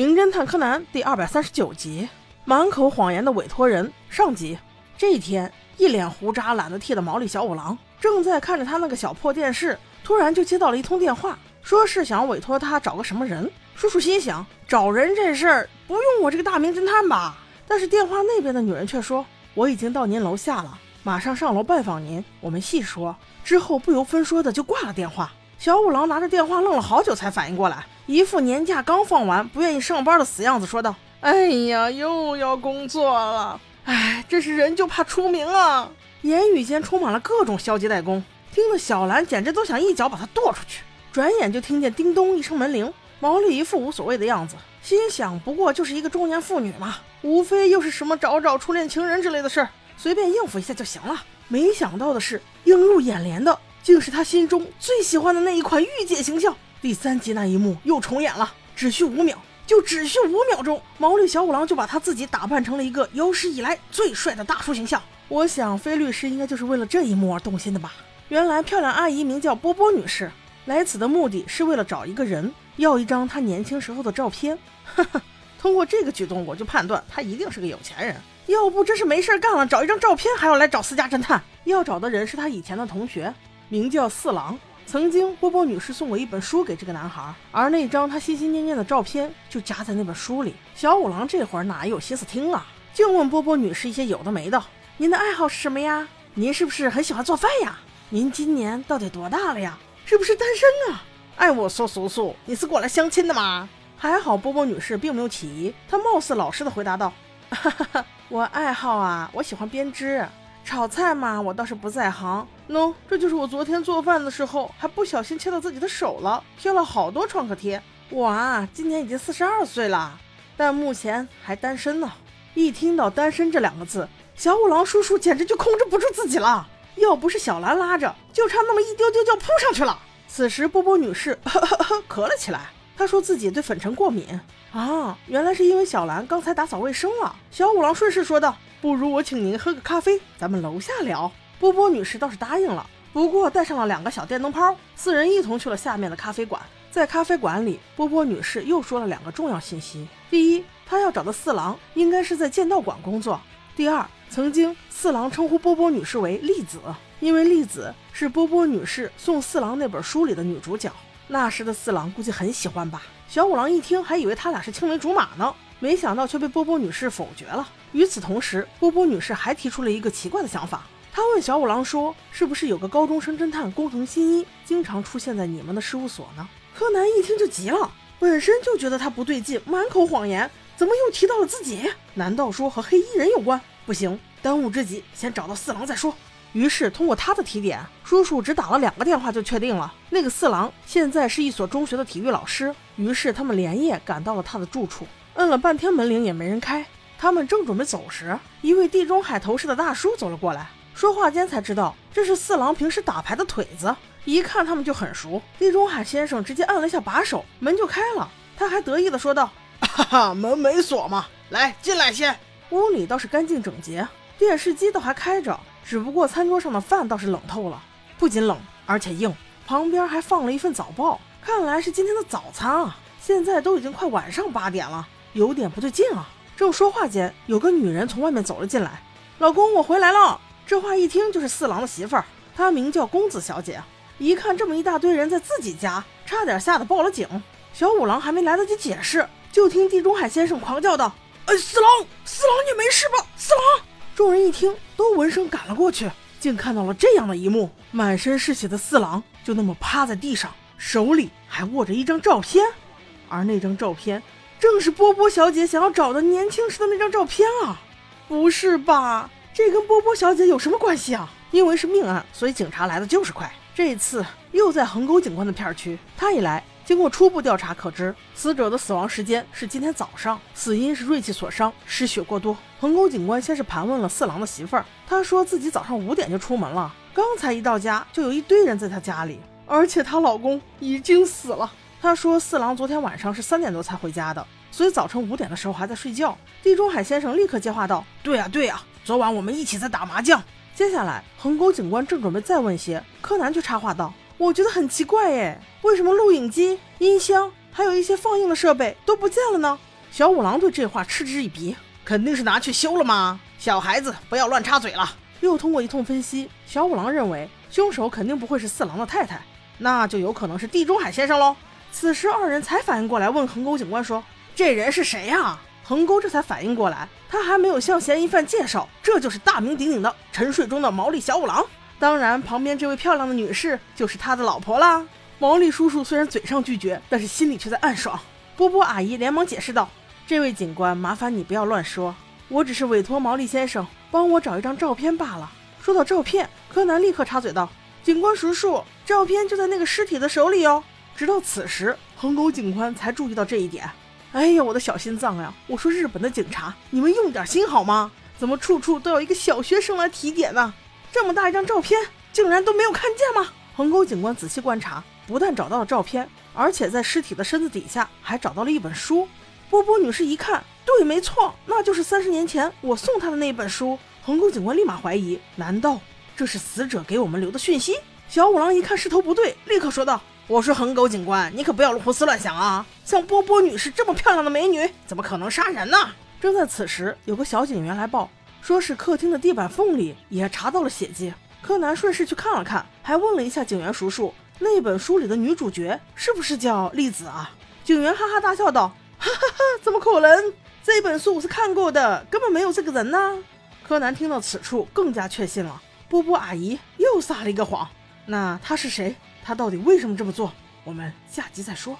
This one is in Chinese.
名侦探柯南第二百三十九集：满口谎言的委托人上集。这一天，一脸胡渣、懒得剃的毛利小五郎正在看着他那个小破电视，突然就接到了一通电话，说是想委托他找个什么人。叔叔心想，找人这事儿不用我这个大名侦探吧？但是电话那边的女人却说，我已经到您楼下了，马上上楼拜访您，我们细说。之后不由分说的就挂了电话。小五郎拿着电话愣了好久才反应过来，一副年假刚放完不愿意上班的死样子，说道：“哎呀，又要工作了，哎，这是人就怕出名啊！”言语间充满了各种消极怠工，听得小兰简直都想一脚把他跺出去。转眼就听见叮咚一声门铃，毛利一副无所谓的样子，心想不过就是一个中年妇女嘛，无非又是什么找找初恋情人之类的事儿，随便应付一下就行了。没想到的是，映入眼帘的。竟是他心中最喜欢的那一款御姐形象。第三集那一幕又重演了，只需五秒，就只需五秒钟，毛利小五郎就把他自己打扮成了一个有史以来最帅的大叔形象。我想，菲律师应该就是为了这一幕而动心的吧。原来，漂亮阿姨名叫波波女士，来此的目的是为了找一个人，要一张她年轻时候的照片。哈哈，通过这个举动，我就判断她一定是个有钱人，要不真是没事干了，找一张照片还要来找私家侦探。要找的人是他以前的同学。名叫四郎，曾经波波女士送过一本书给这个男孩，而那张他心心念念的照片就夹在那本书里。小五郎这会儿哪有心思听啊，净问波波女士一些有的没的。您的爱好是什么呀？您是不是很喜欢做饭呀？您今年到底多大了呀？是不是单身啊？哎，我说叔叔，你是过来相亲的吗？还好波波女士并没有起疑，她貌似老实的回答道：“ 哈哈哈，我爱好啊，我喜欢编织。”炒菜嘛，我倒是不在行。喏，这就是我昨天做饭的时候还不小心切到自己的手了，贴了好多创可贴。我啊，今年已经四十二岁了，但目前还单身呢。一听到单身这两个字，小五郎叔叔简直就控制不住自己了。要不是小兰拉着，就差那么一丢丢就扑上去了。此时波波女士呵呵呵咳了起来，她说自己对粉尘过敏啊，原来是因为小兰刚才打扫卫生了。小五郎顺势说道。不如我请您喝个咖啡，咱们楼下聊。波波女士倒是答应了，不过带上了两个小电灯泡，四人一同去了下面的咖啡馆。在咖啡馆里，波波女士又说了两个重要信息：第一，她要找的四郎应该是在剑道馆工作；第二，曾经四郎称呼波波女士为栗子，因为栗子是波波女士送四郎那本书里的女主角。那时的四郎估计很喜欢吧。小五郎一听，还以为他俩是青梅竹马呢。没想到却被波波女士否决了。与此同时，波波女士还提出了一个奇怪的想法。她问小五郎说：“是不是有个高中生侦探工藤新一经常出现在你们的事务所呢？”柯南一听就急了，本身就觉得他不对劲，满口谎言，怎么又提到了自己？难道说和黑衣人有关？不行，当务之急先找到四郎再说。于是通过他的提点，叔叔只打了两个电话就确定了，那个四郎现在是一所中学的体育老师。于是他们连夜赶到了他的住处。摁了半天门铃也没人开，他们正准备走时，一位地中海头饰的大叔走了过来，说话间才知道这是四郎平时打牌的腿子，一看他们就很熟。地中海先生直接按了一下把手，门就开了，他还得意的说道：“哈哈，门没锁嘛，来进来先。”屋里倒是干净整洁，电视机倒还开着，只不过餐桌上的饭倒是冷透了，不仅冷而且硬，旁边还放了一份早报，看来是今天的早餐啊。现在都已经快晚上八点了。有点不对劲啊！正说话间，有个女人从外面走了进来。老公，我回来了。这话一听就是四郎的媳妇儿，她名叫公子小姐。一看这么一大堆人在自己家，差点吓得报了警。小五郎还没来得及解释，就听地中海先生狂叫道：“哎，四郎，四郎，你没事吧？四郎！”众人一听，都闻声赶了过去，竟看到了这样的一幕：满身是血的四郎就那么趴在地上，手里还握着一张照片，而那张照片。正是波波小姐想要找的年轻时的那张照片啊！不是吧？这跟波波小姐有什么关系啊？因为是命案，所以警察来的就是快。这一次又在横沟警官的片区，他一来，经过初步调查可知，死者的死亡时间是今天早上，死因是锐器所伤，失血过多。横沟警官先是盘问了四郎的媳妇儿，她说自己早上五点就出门了，刚才一到家就有一堆人在她家里，而且她老公已经死了。他说：“四郎昨天晚上是三点多才回家的，所以早晨五点的时候还在睡觉。”地中海先生立刻接话道：“对呀，对呀，昨晚我们一起在打麻将。”接下来，横沟警官正准备再问些，柯南却插话道：“我觉得很奇怪，哎，为什么录影机、音箱还有一些放映的设备都不见了呢？小五郎对这话嗤之以鼻，肯定是拿去修了吗？小孩子不要乱插嘴了。又通过一通分析，小五郎认为凶手肯定不会是四郎的太太，那就有可能是地中海先生喽。此时二人才反应过来，问横沟警官说：“这人是谁呀？”横沟这才反应过来，他还没有向嫌疑犯介绍，这就是大名鼎鼎的沉睡中的毛利小五郎。当然，旁边这位漂亮的女士就是他的老婆啦。毛利叔叔虽然嘴上拒绝，但是心里却在暗爽。波波阿姨连忙解释道：“这位警官，麻烦你不要乱说，我只是委托毛利先生帮我找一张照片罢了。”说到照片，柯南立刻插嘴道：“警官叔叔，照片就在那个尸体的手里哦。”直到此时，横沟警官才注意到这一点。哎呀，我的小心脏呀！我说日本的警察，你们用点心好吗？怎么处处都要一个小学生来提点呢？这么大一张照片，竟然都没有看见吗？横沟警官仔细观察。不但找到了照片，而且在尸体的身子底下还找到了一本书。波波女士一看，对，没错，那就是三十年前我送她的那本书。横沟警官立马怀疑，难道这是死者给我们留的讯息？小五郎一看势头不对，立刻说道：“我说横沟警官，你可不要胡思乱想啊！像波波女士这么漂亮的美女，怎么可能杀人呢？”正在此时，有个小警员来报，说是客厅的地板缝里也查到了血迹。柯南顺势去看了看，还问了一下警员叔叔。那本书里的女主角是不是叫栗子啊？警员哈哈大笑道：“哈哈哈，怎么可能？这本书我是看过的，根本没有这个人呢。”柯南听到此处更加确信了，波波阿姨又撒了一个谎。那她是谁？她到底为什么这么做？我们下集再说。